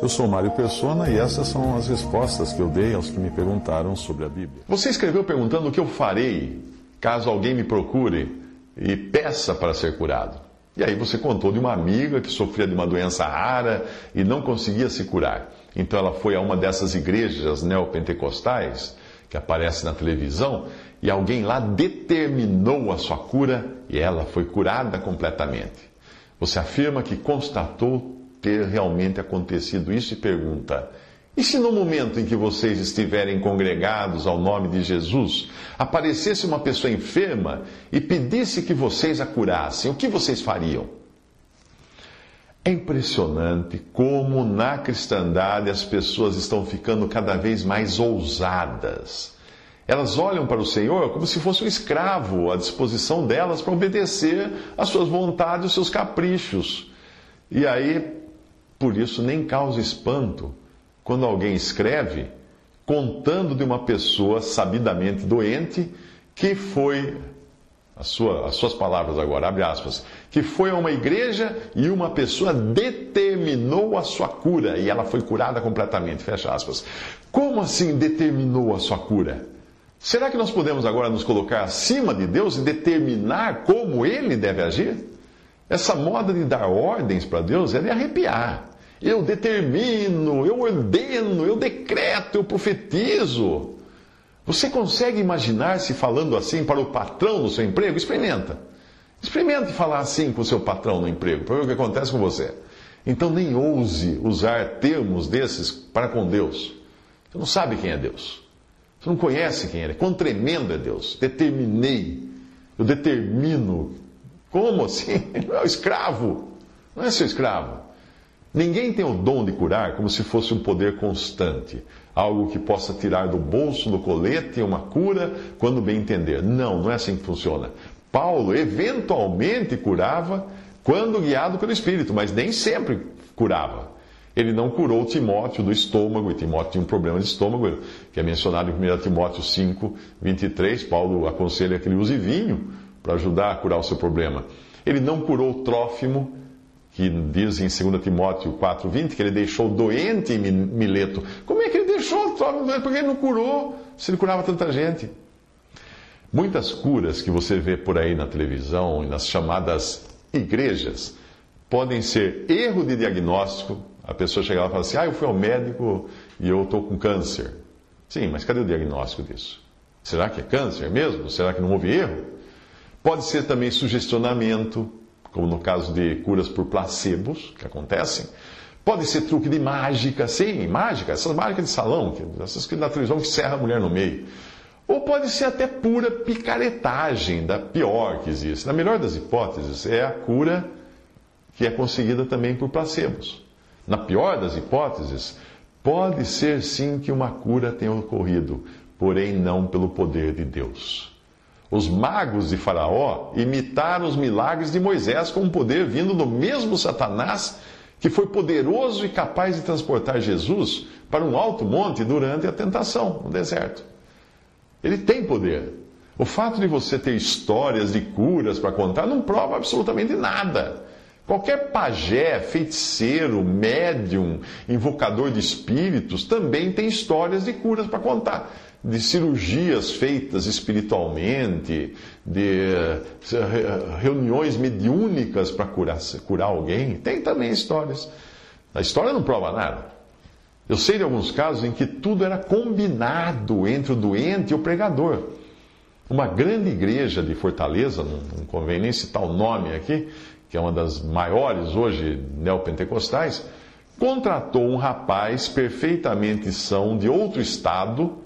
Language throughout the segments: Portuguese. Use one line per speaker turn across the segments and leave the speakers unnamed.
Eu sou Mário Persona e essas são as respostas que eu dei aos que me perguntaram sobre a Bíblia.
Você escreveu perguntando o que eu farei caso alguém me procure e peça para ser curado. E aí você contou de uma amiga que sofria de uma doença rara e não conseguia se curar. Então ela foi a uma dessas igrejas neopentecostais que aparece na televisão e alguém lá determinou a sua cura e ela foi curada completamente. Você afirma que constatou ter realmente acontecido isso e pergunta: e se no momento em que vocês estiverem congregados ao nome de Jesus, aparecesse uma pessoa enferma e pedisse que vocês a curassem, o que vocês fariam? É impressionante como na cristandade as pessoas estão ficando cada vez mais ousadas. Elas olham para o Senhor como se fosse um escravo à disposição delas para obedecer às suas vontades, os seus caprichos. E aí por isso, nem causa espanto quando alguém escreve contando de uma pessoa sabidamente doente que foi, as, sua, as suas palavras agora, abre aspas, que foi a uma igreja e uma pessoa determinou a sua cura e ela foi curada completamente, fecha aspas. Como assim determinou a sua cura? Será que nós podemos agora nos colocar acima de Deus e determinar como ele deve agir? Essa moda de dar ordens para Deus é de arrepiar. Eu determino, eu ordeno, eu decreto, eu profetizo. Você consegue imaginar-se falando assim para o patrão no seu emprego? Experimenta. Experimente falar assim com o seu patrão no emprego, para ver o que acontece com você. Então nem ouse usar termos desses para com Deus. Você não sabe quem é Deus. Você não conhece quem ele é. Quão tremendo é Deus. Determinei. Eu determino como assim? É o escravo. Não é seu escravo. Ninguém tem o dom de curar como se fosse um poder constante, algo que possa tirar do bolso do colete uma cura quando bem entender. Não, não é assim que funciona. Paulo eventualmente curava quando guiado pelo Espírito, mas nem sempre curava. Ele não curou Timóteo do estômago, e Timóteo tinha um problema de estômago, que é mencionado em 1 Timóteo 5, 23. Paulo aconselha que ele use vinho para ajudar a curar o seu problema. Ele não curou Trófimo, que diz em 2 Timóteo 4,20 que ele deixou doente em Mileto. Como é que ele deixou Trófimo doente? Porque ele não curou, se ele curava tanta gente. Muitas curas que você vê por aí na televisão e nas chamadas igrejas podem ser erro de diagnóstico. A pessoa chega lá e fala assim: Ah, eu fui ao médico e eu estou com câncer. Sim, mas cadê o diagnóstico disso? Será que é câncer mesmo? Será que não houve erro? Pode ser também sugestionamento, como no caso de curas por placebos, que acontecem. Pode ser truque de mágica, sim, mágica, essas mágicas de salão, essas que na televisão que serra a mulher no meio. Ou pode ser até pura picaretagem, da pior que existe. Na melhor das hipóteses, é a cura que é conseguida também por placebos. Na pior das hipóteses, pode ser sim que uma cura tenha ocorrido, porém não pelo poder de Deus. Os magos de Faraó imitaram os milagres de Moisés com um poder vindo do mesmo Satanás que foi poderoso e capaz de transportar Jesus para um alto monte durante a tentação no deserto. Ele tem poder. O fato de você ter histórias de curas para contar não prova absolutamente nada. Qualquer pajé, feiticeiro, médium, invocador de espíritos também tem histórias de curas para contar de cirurgias feitas espiritualmente, de eh, reuniões mediúnicas para curar, curar alguém. Tem também histórias. A história não prova nada. Eu sei de alguns casos em que tudo era combinado entre o doente e o pregador. Uma grande igreja de Fortaleza, não convém nem citar o nome aqui, que é uma das maiores hoje neopentecostais, contratou um rapaz perfeitamente são de outro estado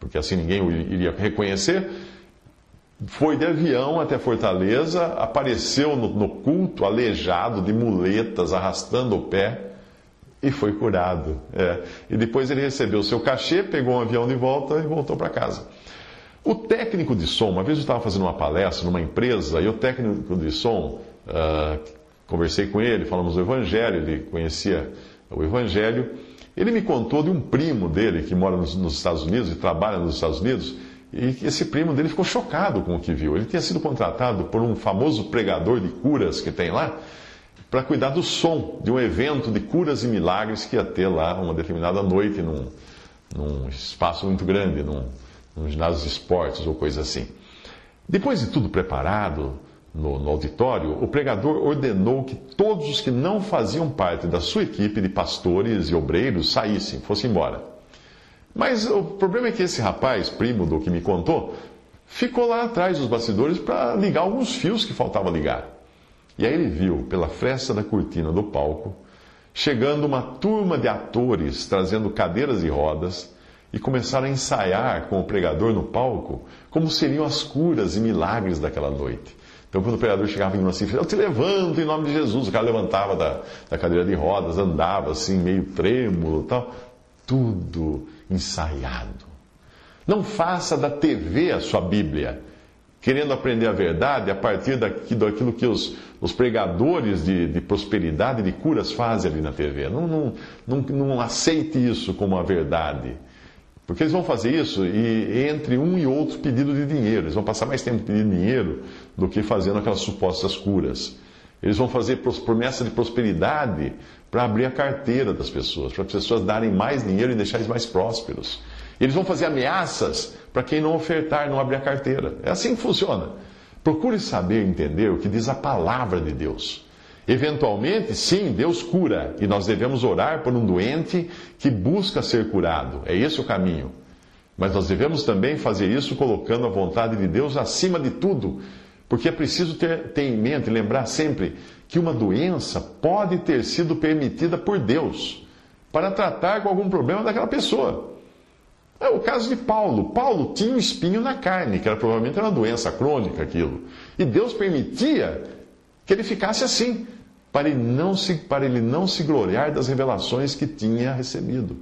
porque assim ninguém o iria reconhecer, foi de avião até Fortaleza, apareceu no, no culto aleijado de muletas, arrastando o pé e foi curado. É. E depois ele recebeu seu cachê, pegou um avião de volta e voltou para casa. O técnico de som, uma vez eu estava fazendo uma palestra numa empresa e o técnico de som, uh, conversei com ele, falamos do Evangelho, ele conhecia o Evangelho. Ele me contou de um primo dele que mora nos, nos Estados Unidos e trabalha nos Estados Unidos. E esse primo dele ficou chocado com o que viu. Ele tinha sido contratado por um famoso pregador de curas que tem lá para cuidar do som de um evento de curas e milagres que ia ter lá uma determinada noite num, num espaço muito grande, num, num ginásio de esportes ou coisa assim. Depois de tudo preparado, no, no, auditório, o pregador ordenou que todos os que não faziam parte da sua equipe de pastores e obreiros saíssem, fossem embora. Mas o problema é que esse rapaz, primo do que me contou, ficou lá atrás dos bastidores para ligar alguns fios que faltava ligar. E aí ele viu, pela fresta da cortina do palco, chegando uma turma de atores trazendo cadeiras e rodas e começaram a ensaiar com o pregador no palco como seriam as curas e milagres daquela noite. Então, quando o pregador chegava em uma assim, eu te levanto em nome de Jesus, o cara levantava da, da cadeira de rodas, andava assim, meio trêmulo tal. Tudo ensaiado. Não faça da TV a sua Bíblia, querendo aprender a verdade a partir daquilo que os, os pregadores de, de prosperidade e de curas fazem ali na TV. Não, não, não, não aceite isso como a verdade. Porque eles vão fazer isso e entre um e outro pedido de dinheiro. Eles vão passar mais tempo pedindo dinheiro do que fazendo aquelas supostas curas. Eles vão fazer promessa de prosperidade para abrir a carteira das pessoas, para as pessoas darem mais dinheiro e deixar eles mais prósperos. Eles vão fazer ameaças para quem não ofertar, não abrir a carteira. É assim que funciona. Procure saber entender o que diz a palavra de Deus. Eventualmente, sim, Deus cura e nós devemos orar por um doente que busca ser curado. É esse o caminho. Mas nós devemos também fazer isso colocando a vontade de Deus acima de tudo, porque é preciso ter, ter em mente, lembrar sempre que uma doença pode ter sido permitida por Deus para tratar com algum problema daquela pessoa. É o caso de Paulo. Paulo tinha um espinho na carne, que era provavelmente uma doença crônica aquilo. E Deus permitia que ele ficasse assim, para ele não se, para ele não se gloriar das revelações que tinha recebido.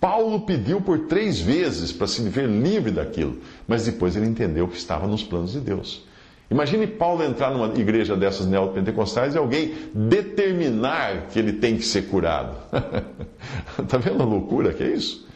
Paulo pediu por três vezes para se ver livre daquilo, mas depois ele entendeu que estava nos planos de Deus. Imagine Paulo entrar numa igreja dessas neopentecostais e alguém determinar que ele tem que ser curado. Está vendo a loucura que é isso?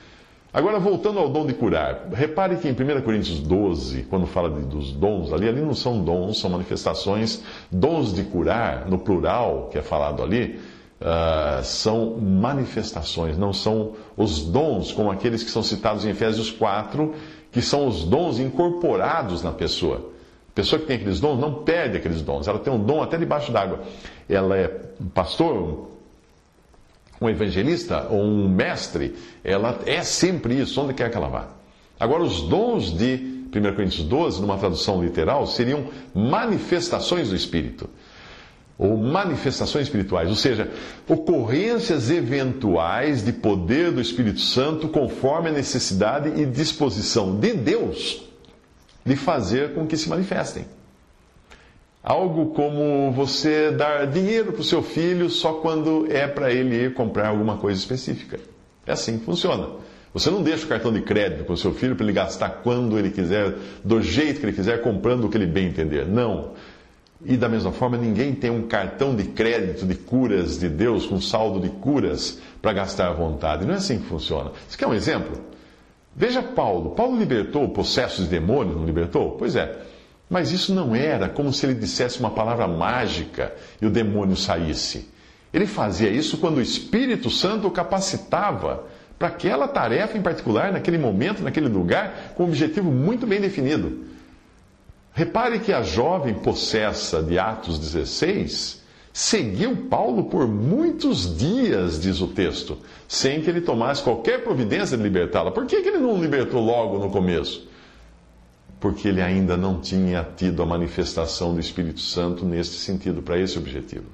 Agora, voltando ao dom de curar, repare que em 1 Coríntios 12, quando fala de, dos dons ali, ali não são dons, são manifestações. Dons de curar, no plural que é falado ali, uh, são manifestações, não são os dons como aqueles que são citados em Efésios 4, que são os dons incorporados na pessoa. A pessoa que tem aqueles dons não perde aqueles dons. Ela tem um dom até debaixo d'água. Ela é pastor, um evangelista ou um mestre. Ela é sempre isso, onde quer que ela vá. Agora, os dons de 1 Coríntios 12, numa tradução literal, seriam manifestações do Espírito. Ou manifestações espirituais, ou seja, ocorrências eventuais de poder do Espírito Santo conforme a necessidade e disposição de Deus de fazer com que se manifestem. Algo como você dar dinheiro para o seu filho só quando é para ele ir comprar alguma coisa específica. É assim que funciona. Você não deixa o cartão de crédito para o seu filho para ele gastar quando ele quiser, do jeito que ele quiser, comprando o que ele bem entender. Não. E da mesma forma, ninguém tem um cartão de crédito de curas de Deus, com saldo de curas, para gastar à vontade. Não é assim que funciona. Você quer um exemplo? Veja Paulo. Paulo libertou possessos de demônios, não libertou? Pois é. Mas isso não era como se ele dissesse uma palavra mágica e o demônio saísse. Ele fazia isso quando o Espírito Santo o capacitava para aquela tarefa em particular, naquele momento, naquele lugar, com um objetivo muito bem definido. Repare que a jovem possessa de Atos 16 seguiu Paulo por muitos dias, diz o texto, sem que ele tomasse qualquer providência de libertá-la. Por que, que ele não libertou logo no começo? Porque ele ainda não tinha tido a manifestação do Espírito Santo nesse sentido, para esse objetivo.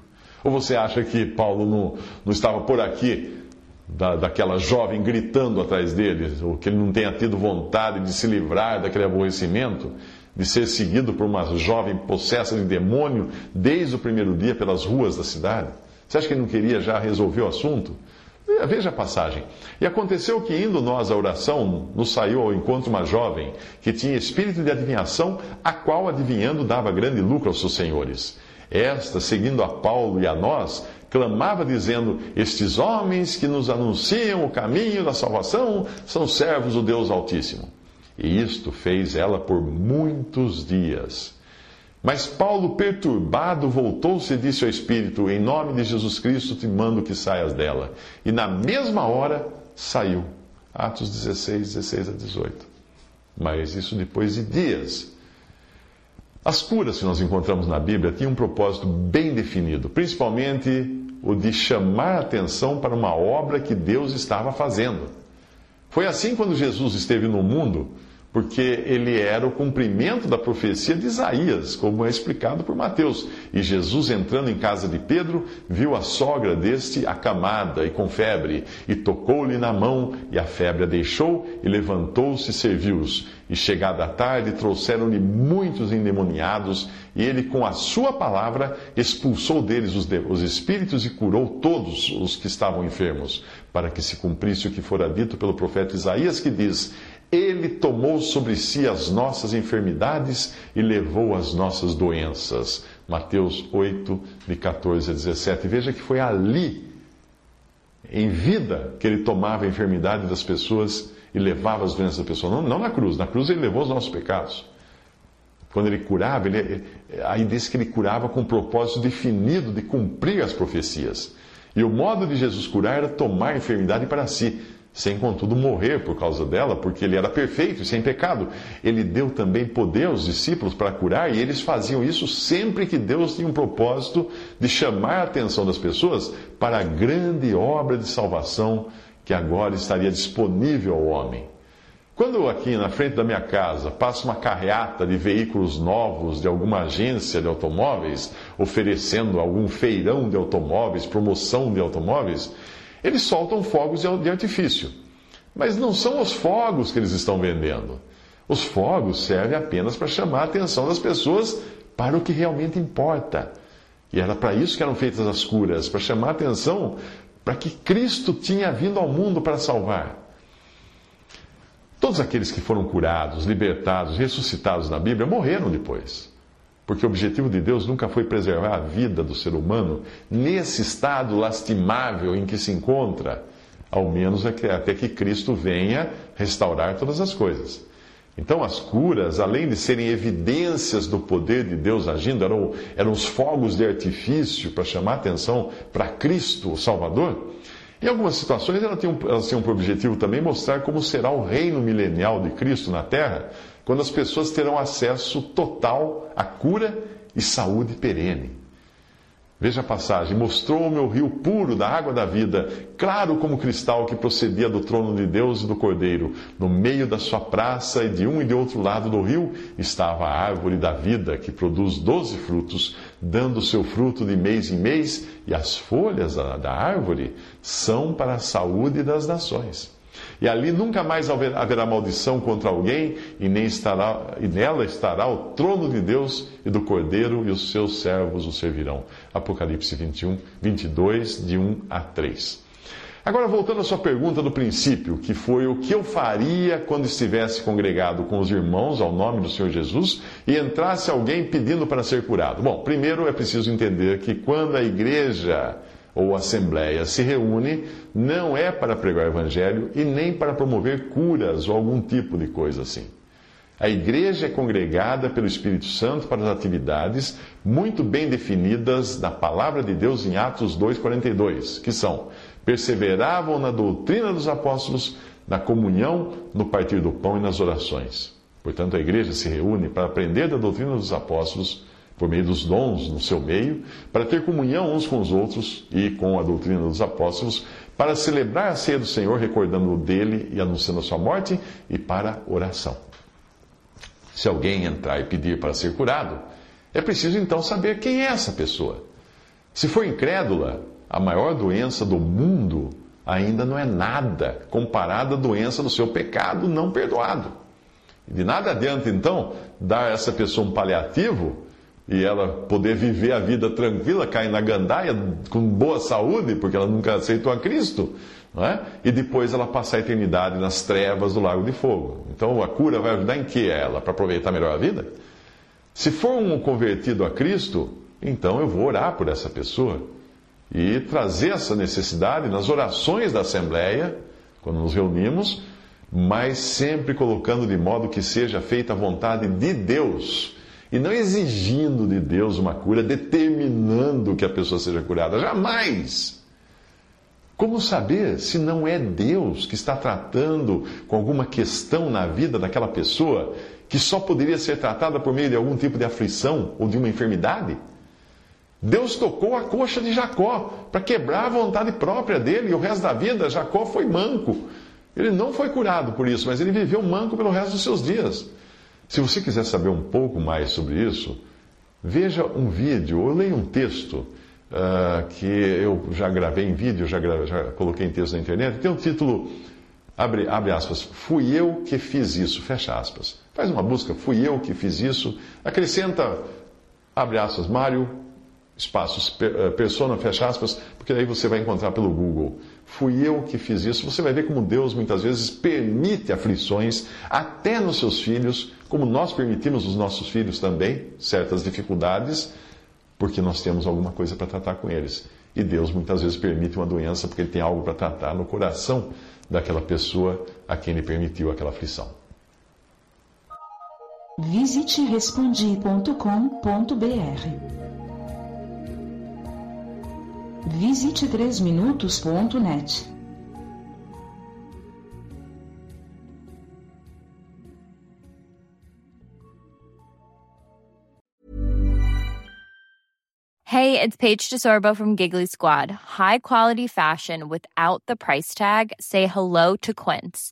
Ou você acha que Paulo não, não estava por aqui, da, daquela jovem gritando atrás dele, ou que ele não tenha tido vontade de se livrar daquele aborrecimento? de ser seguido por uma jovem possessa de demônio desde o primeiro dia pelas ruas da cidade? Você acha que ele não queria já resolver o assunto? Veja a passagem. E aconteceu que, indo nós à oração, nos saiu ao encontro uma jovem que tinha espírito de adivinhação, a qual, adivinhando, dava grande lucro aos seus senhores. Esta, seguindo a Paulo e a nós, clamava dizendo: Estes homens que nos anunciam o caminho da salvação são servos do Deus Altíssimo. E isto fez ela por muitos dias. Mas Paulo, perturbado, voltou-se e disse ao Espírito: Em nome de Jesus Cristo te mando que saias dela. E na mesma hora saiu. Atos 16, 16 a 18. Mas isso depois de dias. As curas que nós encontramos na Bíblia tinham um propósito bem definido, principalmente o de chamar atenção para uma obra que Deus estava fazendo. Foi assim quando Jesus esteve no mundo porque ele era o cumprimento da profecia de Isaías, como é explicado por Mateus. E Jesus, entrando em casa de Pedro, viu a sogra deste acamada e com febre, e tocou-lhe na mão, e a febre a deixou, e levantou-se e serviu-os. E chegada a tarde, trouxeram-lhe muitos endemoniados, e ele, com a sua palavra, expulsou deles os, os espíritos e curou todos os que estavam enfermos, para que se cumprisse o que fora dito pelo profeta Isaías, que diz: ele tomou sobre si as nossas enfermidades e levou as nossas doenças. Mateus 8, de 14 a 17. Veja que foi ali, em vida, que ele tomava a enfermidade das pessoas e levava as doenças das pessoas. Não, não na cruz. Na cruz ele levou os nossos pecados. Quando ele curava, ele, aí diz que ele curava com um propósito definido de cumprir as profecias. E o modo de Jesus curar era tomar a enfermidade para si sem contudo morrer por causa dela, porque ele era perfeito e sem pecado. Ele deu também poder aos discípulos para curar, e eles faziam isso sempre que Deus tinha um propósito de chamar a atenção das pessoas para a grande obra de salvação que agora estaria disponível ao homem. Quando aqui na frente da minha casa passa uma carreata de veículos novos de alguma agência de automóveis, oferecendo algum feirão de automóveis, promoção de automóveis, eles soltam fogos de artifício. Mas não são os fogos que eles estão vendendo. Os fogos servem apenas para chamar a atenção das pessoas para o que realmente importa. E era para isso que eram feitas as curas para chamar a atenção para que Cristo tinha vindo ao mundo para salvar. Todos aqueles que foram curados, libertados, ressuscitados na Bíblia morreram depois. Porque o objetivo de Deus nunca foi preservar a vida do ser humano nesse estado lastimável em que se encontra, ao menos até que Cristo venha restaurar todas as coisas. Então, as curas, além de serem evidências do poder de Deus agindo, eram, eram os fogos de artifício para chamar atenção para Cristo, o Salvador. Em algumas situações, elas tinham, elas tinham por objetivo também mostrar como será o reino milenial de Cristo na terra, quando as pessoas terão acesso total à cura e saúde perene. Veja a passagem: Mostrou-me o rio puro da água da vida, claro como cristal que procedia do trono de Deus e do Cordeiro. No meio da sua praça e de um e de outro lado do rio estava a árvore da vida, que produz doze frutos, dando seu fruto de mês em mês, e as folhas da árvore são para a saúde das nações. E ali nunca mais haverá maldição contra alguém, e, nem estará, e nela estará o trono de Deus e do Cordeiro, e os seus servos o servirão. Apocalipse 21, 22, de 1 a 3. Agora, voltando à sua pergunta do princípio, que foi o que eu faria quando estivesse congregado com os irmãos ao nome do Senhor Jesus e entrasse alguém pedindo para ser curado. Bom, primeiro é preciso entender que quando a igreja ou assembleia se reúne, não é para pregar o evangelho e nem para promover curas ou algum tipo de coisa assim. A igreja é congregada pelo Espírito Santo para as atividades muito bem definidas na palavra de Deus em Atos 2:42, que são: perseveravam na doutrina dos apóstolos, na comunhão, no partir do pão e nas orações. Portanto, a igreja se reúne para aprender da doutrina dos apóstolos por meio dos dons no seu meio, para ter comunhão uns com os outros e com a doutrina dos apóstolos, para celebrar a ceia do Senhor, recordando dele e anunciando a sua morte, e para oração. Se alguém entrar e pedir para ser curado, é preciso então saber quem é essa pessoa. Se for incrédula, a maior doença do mundo ainda não é nada comparada à doença do seu pecado não perdoado. De nada adianta, então, dar a essa pessoa um paliativo e ela poder viver a vida tranquila, cair na gandaia com boa saúde, porque ela nunca aceitou a Cristo, não é? e depois ela passar a eternidade nas trevas do lago de fogo. Então a cura vai ajudar em que ela? Para aproveitar melhor a vida? Se for um convertido a Cristo, então eu vou orar por essa pessoa e trazer essa necessidade nas orações da Assembleia, quando nos reunimos, mas sempre colocando de modo que seja feita a vontade de Deus e não exigindo de Deus uma cura, determinando que a pessoa seja curada. Jamais! Como saber se não é Deus que está tratando com alguma questão na vida daquela pessoa que só poderia ser tratada por meio de algum tipo de aflição ou de uma enfermidade? Deus tocou a coxa de Jacó para quebrar a vontade própria dele e o resto da vida Jacó foi manco. Ele não foi curado por isso, mas ele viveu manco pelo resto dos seus dias. Se você quiser saber um pouco mais sobre isso, veja um vídeo ou leia um texto uh, que eu já gravei em vídeo, já, já coloquei em texto na internet. Tem um título, abre, abre aspas, Fui eu que fiz isso, fecha aspas. Faz uma busca, fui eu que fiz isso. Acrescenta, abre aspas, Mário, espaços, eh, persona, fecha aspas, porque aí você vai encontrar pelo Google. Fui eu que fiz isso. Você vai ver como Deus muitas vezes permite aflições, até nos seus filhos, como nós permitimos os nossos filhos também, certas dificuldades, porque nós temos alguma coisa para tratar com eles. E Deus muitas vezes permite uma doença porque Ele tem algo para tratar no coração daquela pessoa a quem Ele permitiu aquela aflição.
Visite Visite 3minutos.net.
Hey, it's Paige DeSorbo from Giggly Squad. High quality fashion without the price tag. Say hello to Quince.